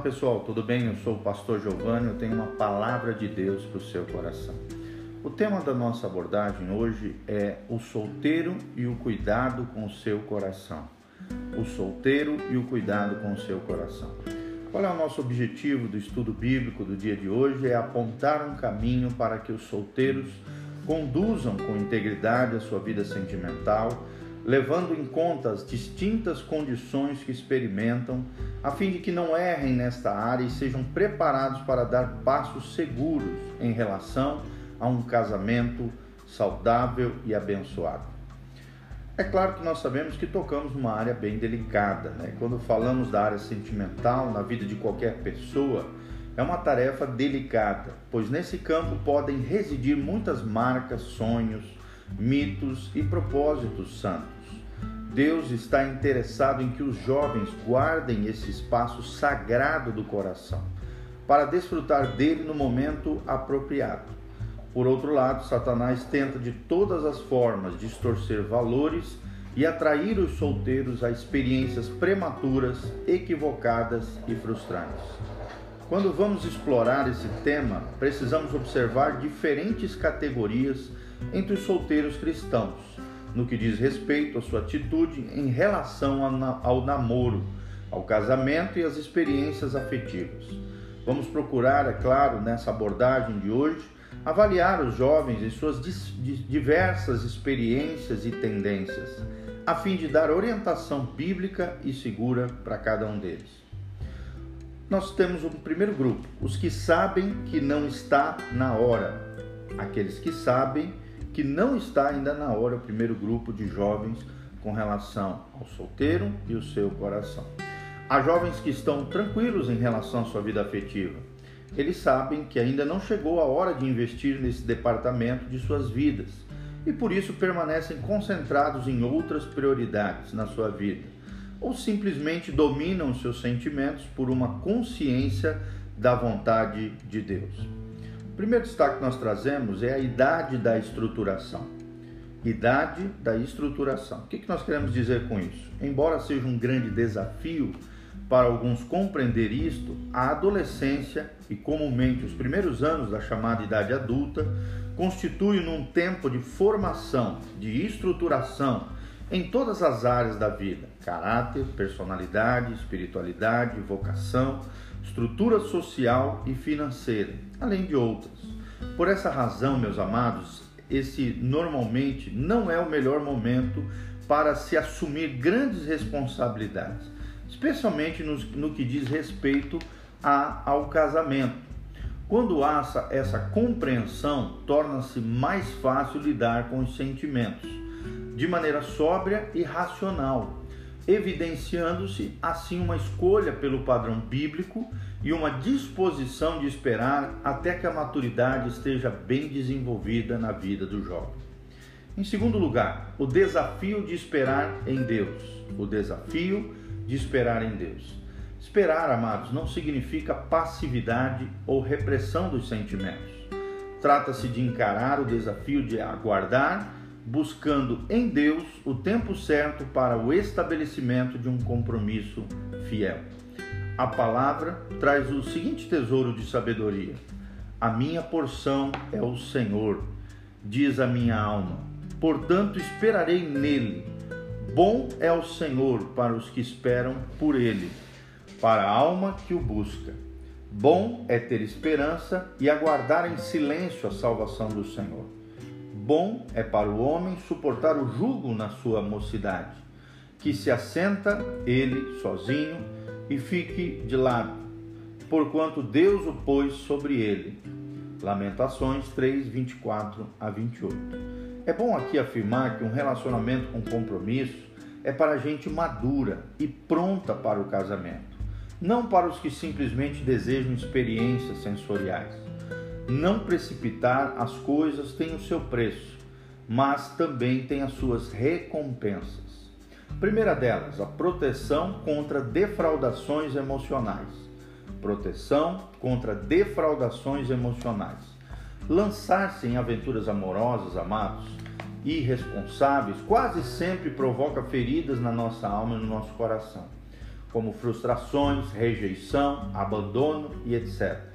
pessoal, tudo bem? Eu sou o pastor Giovanni, eu tenho uma palavra de Deus para o seu coração. O tema da nossa abordagem hoje é o solteiro e o cuidado com o seu coração. O solteiro e o cuidado com o seu coração. Qual é o nosso objetivo do estudo bíblico do dia de hoje? É apontar um caminho para que os solteiros conduzam com integridade a sua vida sentimental levando em conta as distintas condições que experimentam, a fim de que não errem nesta área e sejam preparados para dar passos seguros em relação a um casamento saudável e abençoado. É claro que nós sabemos que tocamos numa área bem delicada, né? Quando falamos da área sentimental na vida de qualquer pessoa, é uma tarefa delicada, pois nesse campo podem residir muitas marcas, sonhos, mitos e propósitos santos. Deus está interessado em que os jovens guardem esse espaço sagrado do coração, para desfrutar dele no momento apropriado. Por outro lado, Satanás tenta de todas as formas distorcer valores e atrair os solteiros a experiências prematuras, equivocadas e frustrantes. Quando vamos explorar esse tema, precisamos observar diferentes categorias entre os solteiros cristãos, no que diz respeito à sua atitude em relação ao namoro, ao casamento e às experiências afetivas. Vamos procurar, é claro, nessa abordagem de hoje, avaliar os jovens em suas diversas experiências e tendências, a fim de dar orientação bíblica e segura para cada um deles. Nós temos um primeiro grupo, os que sabem que não está na hora, aqueles que sabem que não está ainda na hora o primeiro grupo de jovens com relação ao solteiro e o seu coração. Há jovens que estão tranquilos em relação à sua vida afetiva. Eles sabem que ainda não chegou a hora de investir nesse departamento de suas vidas e por isso permanecem concentrados em outras prioridades na sua vida, ou simplesmente dominam seus sentimentos por uma consciência da vontade de Deus primeiro destaque que nós trazemos é a idade da estruturação. Idade da estruturação. O que nós queremos dizer com isso? Embora seja um grande desafio para alguns compreender isto, a adolescência e comumente os primeiros anos da chamada idade adulta constituem um tempo de formação, de estruturação em todas as áreas da vida: caráter, personalidade, espiritualidade, vocação, estrutura social e financeira, além de outras. Por essa razão, meus amados, esse normalmente não é o melhor momento para se assumir grandes responsabilidades, especialmente no, no que diz respeito a, ao casamento. Quando há essa, essa compreensão, torna-se mais fácil lidar com os sentimentos, de maneira sóbria e racional, evidenciando-se assim uma escolha pelo padrão bíblico e uma disposição de esperar até que a maturidade esteja bem desenvolvida na vida do jovem. Em segundo lugar, o desafio de esperar em Deus. O desafio de esperar em Deus. Esperar, amados, não significa passividade ou repressão dos sentimentos. Trata-se de encarar o desafio de aguardar buscando em Deus o tempo certo para o estabelecimento de um compromisso fiel. A palavra traz o seguinte tesouro de sabedoria: A minha porção é o Senhor, diz a minha alma. Portanto, esperarei nele. Bom é o Senhor para os que esperam por ele, para a alma que o busca. Bom é ter esperança e aguardar em silêncio a salvação do Senhor. Bom é para o homem suportar o jugo na sua mocidade, que se assenta ele sozinho e fique de lado, porquanto Deus o pôs sobre ele. Lamentações 3, 24 a 28. É bom aqui afirmar que um relacionamento com compromisso é para gente madura e pronta para o casamento, não para os que simplesmente desejam experiências sensoriais. Não precipitar as coisas tem o seu preço, mas também tem as suas recompensas. Primeira delas, a proteção contra defraudações emocionais. Proteção contra defraudações emocionais. Lançar-se em aventuras amorosas, amados, irresponsáveis, quase sempre provoca feridas na nossa alma e no nosso coração. como frustrações, rejeição, abandono e etc.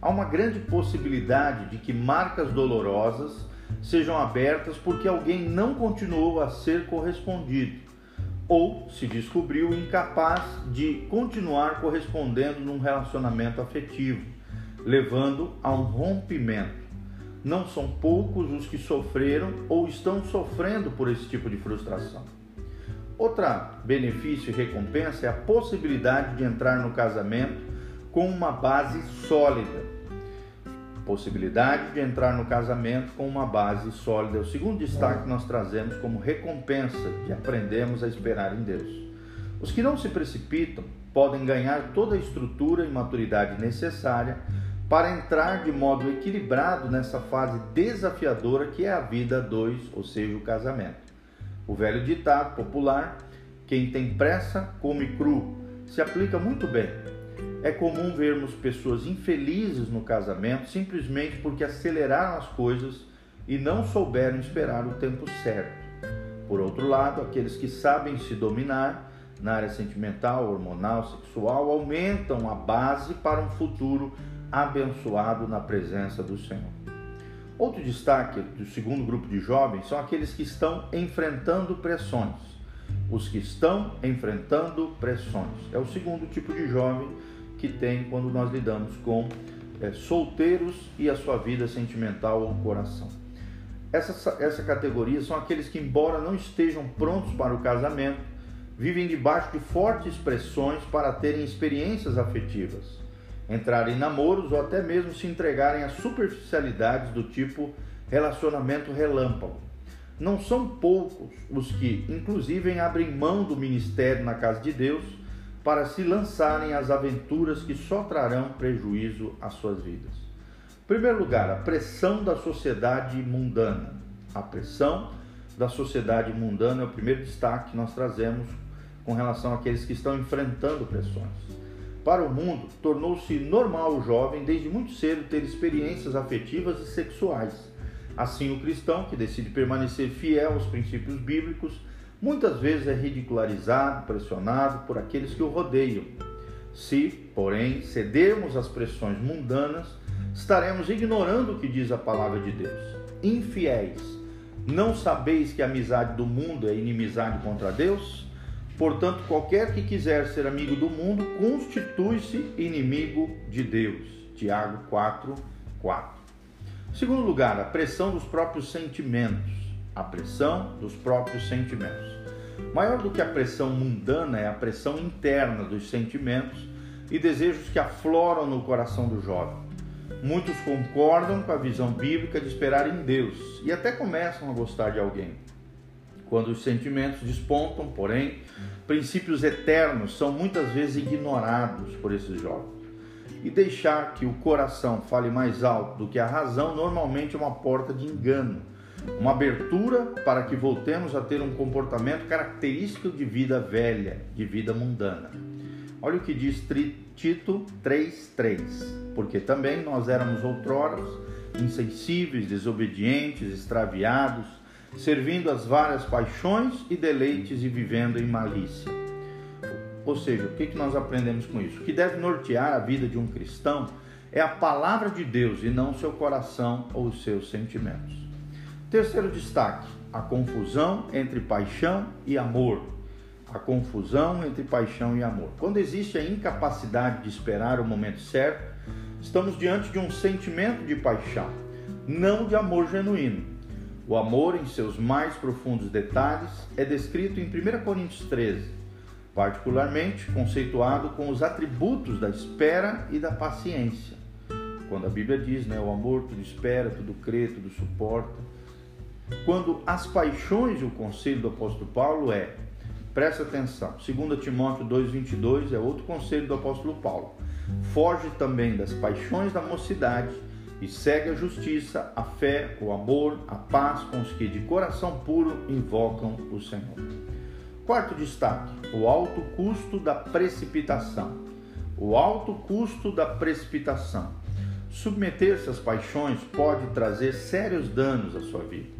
Há uma grande possibilidade de que marcas dolorosas sejam abertas porque alguém não continuou a ser correspondido ou se descobriu incapaz de continuar correspondendo num relacionamento afetivo, levando a um rompimento. Não são poucos os que sofreram ou estão sofrendo por esse tipo de frustração. Outra benefício e recompensa é a possibilidade de entrar no casamento com uma base sólida. Possibilidade de entrar no casamento com uma base sólida. É o segundo destaque que nós trazemos como recompensa de aprendermos a esperar em Deus. Os que não se precipitam podem ganhar toda a estrutura e maturidade necessária para entrar de modo equilibrado nessa fase desafiadora que é a vida dois, ou seja, o casamento. O velho ditado popular, quem tem pressa come cru, se aplica muito bem. É comum vermos pessoas infelizes no casamento simplesmente porque aceleraram as coisas e não souberam esperar o tempo certo. Por outro lado, aqueles que sabem se dominar na área sentimental, hormonal, sexual, aumentam a base para um futuro abençoado na presença do Senhor. Outro destaque do segundo grupo de jovens são aqueles que estão enfrentando pressões. Os que estão enfrentando pressões. É o segundo tipo de jovem que tem quando nós lidamos com é, solteiros e a sua vida sentimental ou coração. Essa, essa categoria são aqueles que, embora não estejam prontos para o casamento, vivem debaixo de fortes pressões para terem experiências afetivas entrar em namoros ou até mesmo se entregarem a superficialidades do tipo relacionamento relâmpago. Não são poucos os que, inclusive, abrem mão do ministério na casa de Deus para se lançarem às aventuras que só trarão prejuízo às suas vidas. Em primeiro lugar, a pressão da sociedade mundana. A pressão da sociedade mundana é o primeiro destaque que nós trazemos com relação àqueles que estão enfrentando pressões. Para o mundo, tornou-se normal o jovem desde muito cedo ter experiências afetivas e sexuais. Assim, o cristão que decide permanecer fiel aos princípios bíblicos muitas vezes é ridicularizado, pressionado por aqueles que o rodeiam. Se, porém, cedermos às pressões mundanas, estaremos ignorando o que diz a palavra de Deus. Infiéis, não sabeis que a amizade do mundo é inimizade contra Deus? Portanto, qualquer que quiser ser amigo do mundo constitui-se inimigo de Deus. Tiago 4, 4. Segundo lugar, a pressão dos próprios sentimentos. A pressão dos próprios sentimentos. Maior do que a pressão mundana é a pressão interna dos sentimentos e desejos que afloram no coração do jovem. Muitos concordam com a visão bíblica de esperar em Deus e até começam a gostar de alguém quando os sentimentos despontam, porém, princípios eternos são muitas vezes ignorados por esses jovens. E deixar que o coração fale mais alto do que a razão normalmente é uma porta de engano, uma abertura para que voltemos a ter um comportamento característico de vida velha, de vida mundana. Olha o que diz Tito 3:3, porque também nós éramos outroras insensíveis, desobedientes, extraviados, servindo as várias paixões e deleites e vivendo em malícia. Ou seja, o que nós aprendemos com isso? O que deve nortear a vida de um cristão é a palavra de Deus e não seu coração ou seus sentimentos. Terceiro destaque: a confusão entre paixão e amor. A confusão entre paixão e amor. Quando existe a incapacidade de esperar o momento certo, estamos diante de um sentimento de paixão, não de amor genuíno. O amor, em seus mais profundos detalhes, é descrito em 1 Coríntios 13, particularmente conceituado com os atributos da espera e da paciência. Quando a Bíblia diz, né, o amor tudo espera, tudo crê, tudo suporta. Quando as paixões o conselho do apóstolo Paulo é, presta atenção, 2 Timóteo 2,22 é outro conselho do apóstolo Paulo. Foge também das paixões da mocidade e segue a justiça, a fé, o amor, a paz com os que de coração puro invocam o Senhor. Quarto destaque: o alto custo da precipitação. O alto custo da precipitação. Submeter-se às paixões pode trazer sérios danos à sua vida.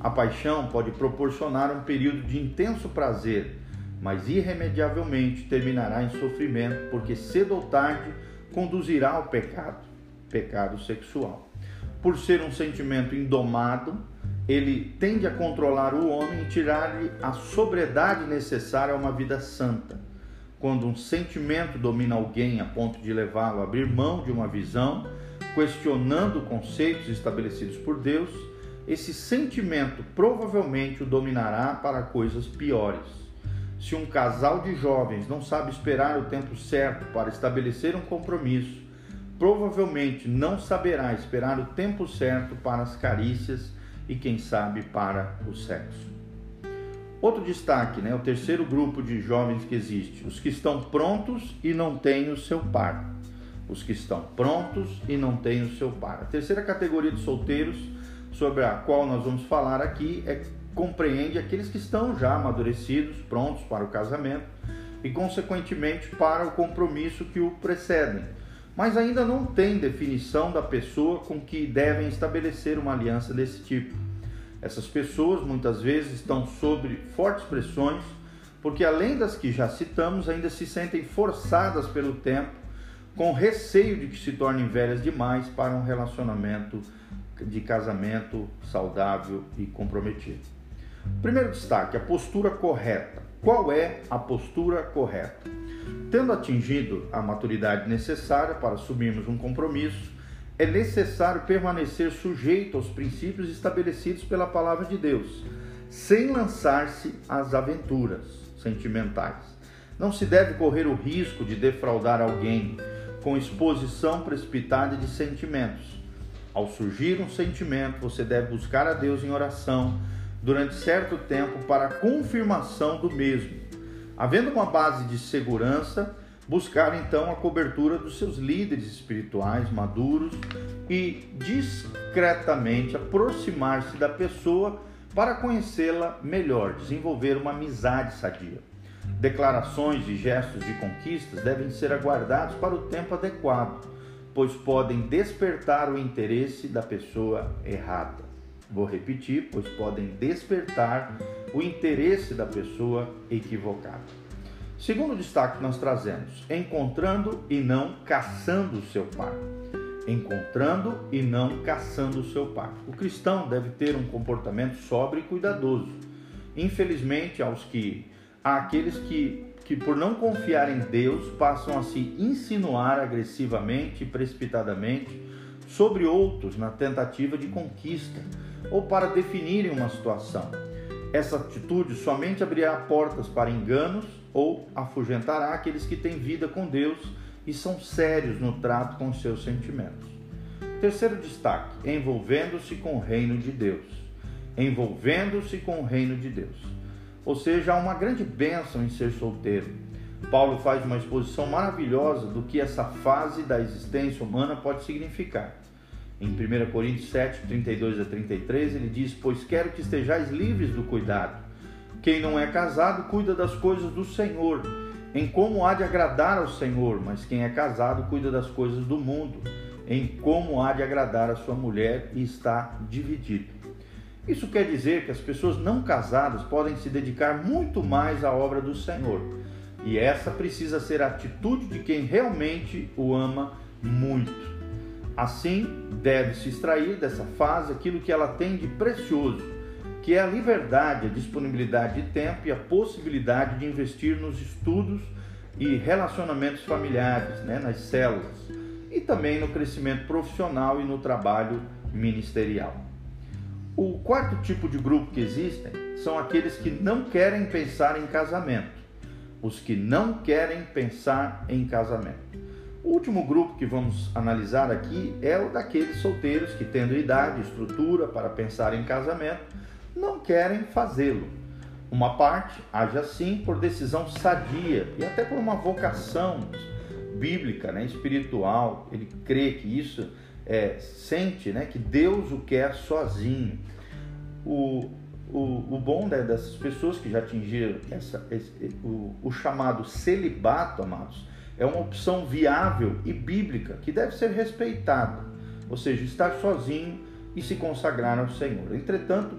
A paixão pode proporcionar um período de intenso prazer, mas irremediavelmente terminará em sofrimento, porque cedo ou tarde conduzirá ao pecado, pecado sexual. Por ser um sentimento indomado, ele tende a controlar o homem e tirar-lhe a sobriedade necessária a uma vida santa. Quando um sentimento domina alguém a ponto de levá-lo a abrir mão de uma visão, questionando conceitos estabelecidos por Deus, esse sentimento provavelmente o dominará para coisas piores. Se um casal de jovens não sabe esperar o tempo certo para estabelecer um compromisso, provavelmente não saberá esperar o tempo certo para as carícias e, quem sabe, para o sexo. Outro destaque, né, o terceiro grupo de jovens que existe, os que estão prontos e não têm o seu par. Os que estão prontos e não têm o seu par. A terceira categoria de solteiros sobre a qual nós vamos falar aqui é compreende aqueles que estão já amadurecidos, prontos para o casamento e consequentemente para o compromisso que o precedem mas ainda não tem definição da pessoa com que devem estabelecer uma aliança desse tipo. Essas pessoas muitas vezes estão sob fortes pressões, porque além das que já citamos, ainda se sentem forçadas pelo tempo, com receio de que se tornem velhas demais para um relacionamento de casamento saudável e comprometido. Primeiro destaque: a postura correta. Qual é a postura correta? Tendo atingido a maturidade necessária para assumirmos um compromisso, é necessário permanecer sujeito aos princípios estabelecidos pela palavra de Deus, sem lançar-se às aventuras sentimentais. Não se deve correr o risco de defraudar alguém com exposição precipitada de sentimentos. Ao surgir um sentimento, você deve buscar a Deus em oração durante certo tempo para a confirmação do mesmo Havendo uma base de segurança, buscar então a cobertura dos seus líderes espirituais maduros e discretamente aproximar-se da pessoa para conhecê-la melhor, desenvolver uma amizade sadia. Declarações e gestos de conquistas devem ser aguardados para o tempo adequado, pois podem despertar o interesse da pessoa errada. Vou repetir, pois podem despertar o interesse da pessoa equivocada. Segundo destaque que nós trazemos, encontrando e não caçando o seu par. Encontrando e não caçando o seu par. O cristão deve ter um comportamento sóbrio e cuidadoso. Infelizmente, aos que há aqueles que, que por não confiar em Deus passam a se insinuar agressivamente e precipitadamente sobre outros na tentativa de conquista ou para definirem uma situação. Essa atitude somente abrirá portas para enganos ou afugentará aqueles que têm vida com Deus e são sérios no trato com seus sentimentos. Terceiro destaque: envolvendo-se com o reino de Deus. Envolvendo-se com o reino de Deus. Ou seja, há uma grande bênção em ser solteiro. Paulo faz uma exposição maravilhosa do que essa fase da existência humana pode significar. Em 1 Coríntios 7, 32 a 33, ele diz: Pois quero que estejais livres do cuidado. Quem não é casado cuida das coisas do Senhor, em como há de agradar ao Senhor, mas quem é casado cuida das coisas do mundo, em como há de agradar a sua mulher e está dividido. Isso quer dizer que as pessoas não casadas podem se dedicar muito mais à obra do Senhor. E essa precisa ser a atitude de quem realmente o ama muito. Assim, deve-se extrair dessa fase aquilo que ela tem de precioso, que é a liberdade, a disponibilidade de tempo e a possibilidade de investir nos estudos e relacionamentos familiares, né, nas células, e também no crescimento profissional e no trabalho ministerial. O quarto tipo de grupo que existem são aqueles que não querem pensar em casamento. Os que não querem pensar em casamento. O último grupo que vamos analisar aqui é o daqueles solteiros que, tendo idade e estrutura para pensar em casamento, não querem fazê-lo. Uma parte age assim por decisão sadia e até por uma vocação bíblica, né, espiritual. Ele crê que isso é, sente né, que Deus o quer sozinho. O, o, o bom né, dessas pessoas que já atingiram essa, esse, o, o chamado celibato, amados, é uma opção viável e bíblica que deve ser respeitada, ou seja, estar sozinho e se consagrar ao Senhor. Entretanto,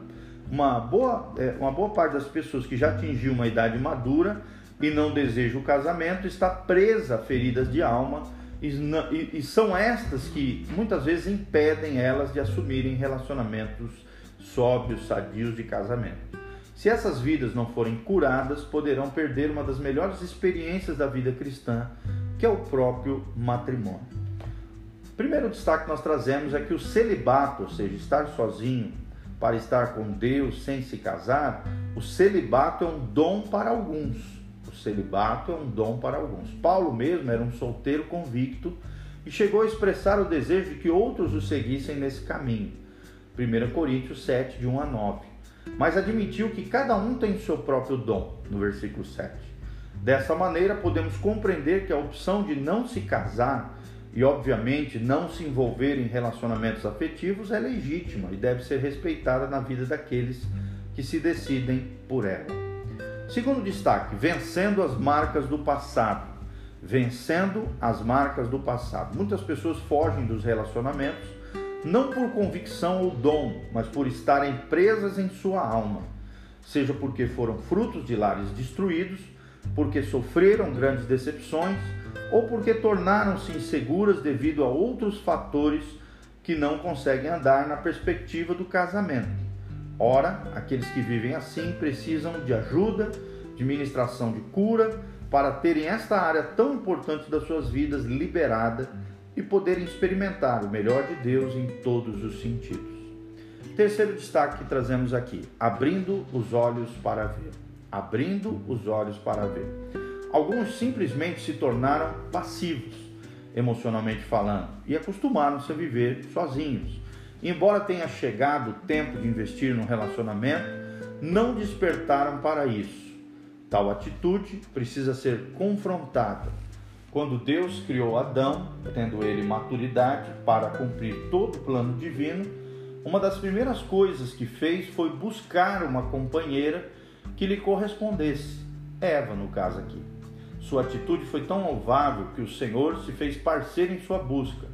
uma boa, é, uma boa parte das pessoas que já atingiu uma idade madura e não deseja o casamento está presa a feridas de alma e, e, e são estas que muitas vezes impedem elas de assumirem relacionamentos sóbrios, sadios de casamento. Se essas vidas não forem curadas, poderão perder uma das melhores experiências da vida cristã, que é o próprio matrimônio. O primeiro destaque que nós trazemos é que o celibato, ou seja, estar sozinho para estar com Deus sem se casar, o celibato é um dom para alguns. O celibato é um dom para alguns. Paulo mesmo era um solteiro convicto e chegou a expressar o desejo de que outros o seguissem nesse caminho. 1 Coríntios 7, de 1 a 9 mas admitiu que cada um tem seu próprio dom, no versículo 7. Dessa maneira, podemos compreender que a opção de não se casar e, obviamente, não se envolver em relacionamentos afetivos é legítima e deve ser respeitada na vida daqueles que se decidem por ela. Segundo destaque, vencendo as marcas do passado. Vencendo as marcas do passado. Muitas pessoas fogem dos relacionamentos não por convicção ou dom, mas por estarem presas em sua alma, seja porque foram frutos de lares destruídos, porque sofreram grandes decepções ou porque tornaram-se inseguras devido a outros fatores que não conseguem andar na perspectiva do casamento. Ora, aqueles que vivem assim precisam de ajuda, de ministração de cura, para terem esta área tão importante das suas vidas liberada e poderem experimentar o melhor de Deus em todos os sentidos. Terceiro destaque que trazemos aqui: abrindo os olhos para ver. Abrindo os olhos para ver. Alguns simplesmente se tornaram passivos, emocionalmente falando, e acostumaram-se a viver sozinhos. Embora tenha chegado o tempo de investir no relacionamento, não despertaram para isso. Tal atitude precisa ser confrontada quando Deus criou Adão, tendo ele maturidade para cumprir todo o plano divino, uma das primeiras coisas que fez foi buscar uma companheira que lhe correspondesse, Eva, no caso aqui. Sua atitude foi tão louvável que o Senhor se fez parceiro em sua busca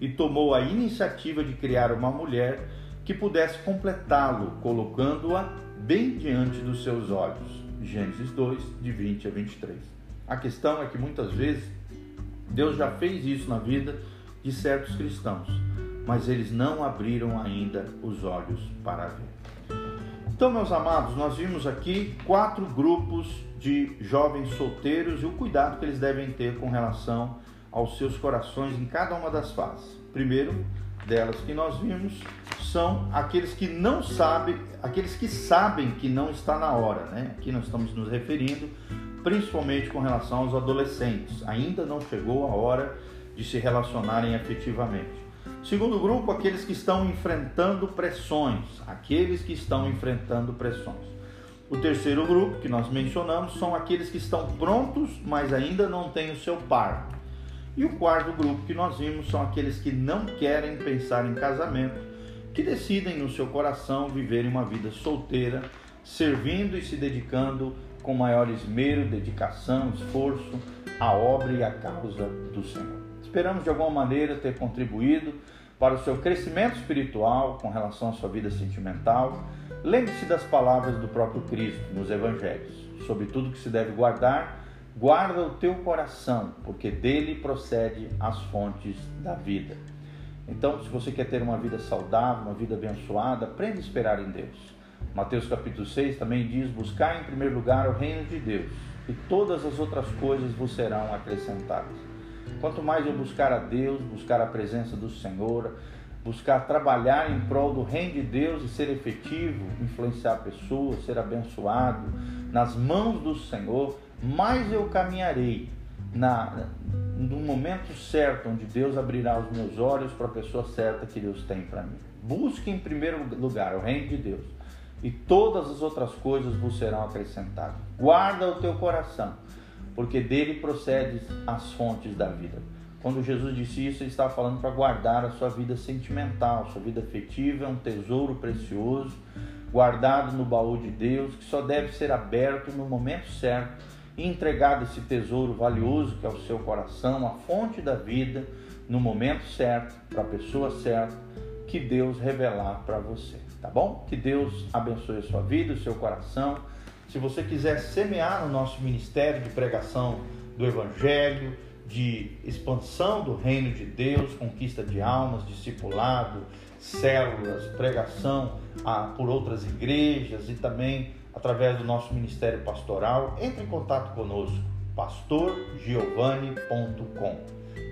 e tomou a iniciativa de criar uma mulher que pudesse completá-lo, colocando-a bem diante dos seus olhos. Gênesis 2, de 20 a 23. A questão é que muitas vezes Deus já fez isso na vida de certos cristãos, mas eles não abriram ainda os olhos para ver. Então, meus amados, nós vimos aqui quatro grupos de jovens solteiros e o cuidado que eles devem ter com relação aos seus corações em cada uma das fases. Primeiro delas que nós vimos são aqueles que não sabem, aqueles que sabem que não está na hora, né? Aqui nós estamos nos referindo principalmente com relação aos adolescentes. Ainda não chegou a hora de se relacionarem afetivamente. Segundo grupo, aqueles que estão enfrentando pressões, aqueles que estão enfrentando pressões. O terceiro grupo que nós mencionamos são aqueles que estão prontos, mas ainda não têm o seu par. E o quarto grupo que nós vimos são aqueles que não querem pensar em casamento, que decidem no seu coração viver uma vida solteira, servindo e se dedicando com maior esmero, dedicação, esforço à obra e à causa do Senhor. Esperamos de alguma maneira ter contribuído para o seu crescimento espiritual com relação à sua vida sentimental. Lembre-se das palavras do próprio Cristo nos evangelhos. Sobre tudo que se deve guardar, guarda o teu coração, porque dele procede as fontes da vida. Então, se você quer ter uma vida saudável, uma vida abençoada, aprenda a esperar em Deus. Mateus capítulo 6 também diz: Buscar em primeiro lugar o reino de Deus, e todas as outras coisas vos serão acrescentadas. Quanto mais eu buscar a Deus, buscar a presença do Senhor, buscar trabalhar em prol do reino de Deus e ser efetivo, influenciar pessoas, ser abençoado nas mãos do Senhor, mais eu caminharei na, no momento certo, onde Deus abrirá os meus olhos para a pessoa certa que Deus tem para mim. Busque em primeiro lugar o reino de Deus e todas as outras coisas vos serão acrescentadas. Guarda o teu coração, porque dele procede as fontes da vida. Quando Jesus disse isso, ele estava falando para guardar a sua vida sentimental, sua vida afetiva é um tesouro precioso, guardado no baú de Deus, que só deve ser aberto no momento certo e entregado esse tesouro valioso que é o seu coração, a fonte da vida, no momento certo, para a pessoa certa, que Deus revelar para você. Tá bom? Que Deus abençoe a sua vida, o seu coração. Se você quiser semear no nosso ministério de pregação do Evangelho, de expansão do reino de Deus, conquista de almas, discipulado, células, pregação ah, por outras igrejas e também através do nosso ministério pastoral, entre em contato conosco, pastorgiovanni.com.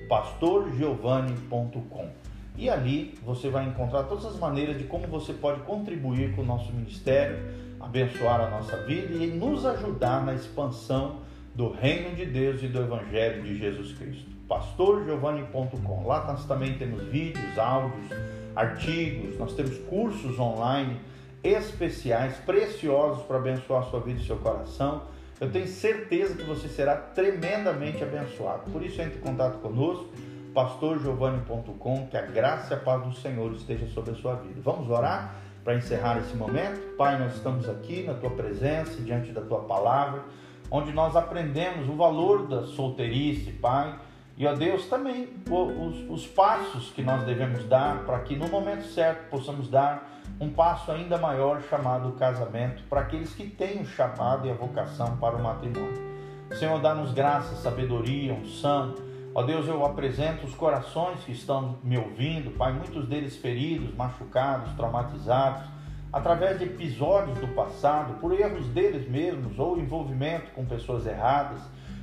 pastorgiovanni.com. E ali você vai encontrar todas as maneiras de como você pode contribuir com o nosso ministério, abençoar a nossa vida e nos ajudar na expansão do reino de Deus e do evangelho de Jesus Cristo. pastorgiovanni.com. Lá nós também temos vídeos, áudios, artigos, nós temos cursos online especiais, preciosos para abençoar a sua vida e seu coração. Eu tenho certeza que você será tremendamente abençoado. Por isso, entre em contato conosco, pastorgiovanni.com, que a graça e a paz do Senhor esteja sobre a sua vida. Vamos orar para encerrar esse momento? Pai, nós estamos aqui na tua presença, diante da tua palavra, onde nós aprendemos o valor da solteirice, Pai e, ó Deus, também os, os passos que nós devemos dar para que no momento certo possamos dar um passo ainda maior chamado casamento para aqueles que têm o chamado e a vocação para o matrimônio. Senhor, dá-nos graça, sabedoria, unção. Ó Deus, eu apresento os corações que estão me ouvindo, Pai, muitos deles feridos, machucados, traumatizados, através de episódios do passado, por erros deles mesmos ou envolvimento com pessoas erradas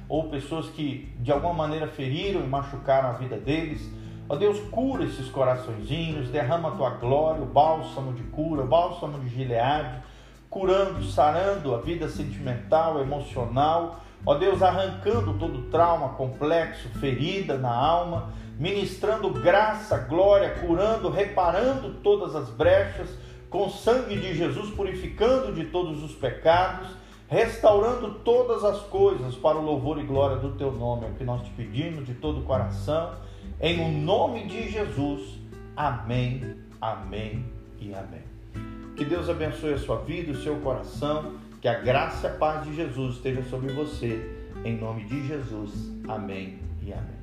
ou pessoas que de alguma maneira feriram e machucaram a vida deles. Ó Deus, cura esses coraçõezinhos, derrama a tua glória, o bálsamo de cura, o bálsamo de Gileade, curando, sarando a vida sentimental, emocional. Ó Deus, arrancando todo trauma complexo, ferida na alma, ministrando graça, glória, curando, reparando todas as brechas, com sangue de Jesus, purificando de todos os pecados restaurando todas as coisas para o louvor e glória do teu nome. É o que nós te pedimos de todo o coração, em o nome de Jesus. Amém, amém e amém. Que Deus abençoe a sua vida, o seu coração, que a graça e a paz de Jesus esteja sobre você, em nome de Jesus. Amém e amém.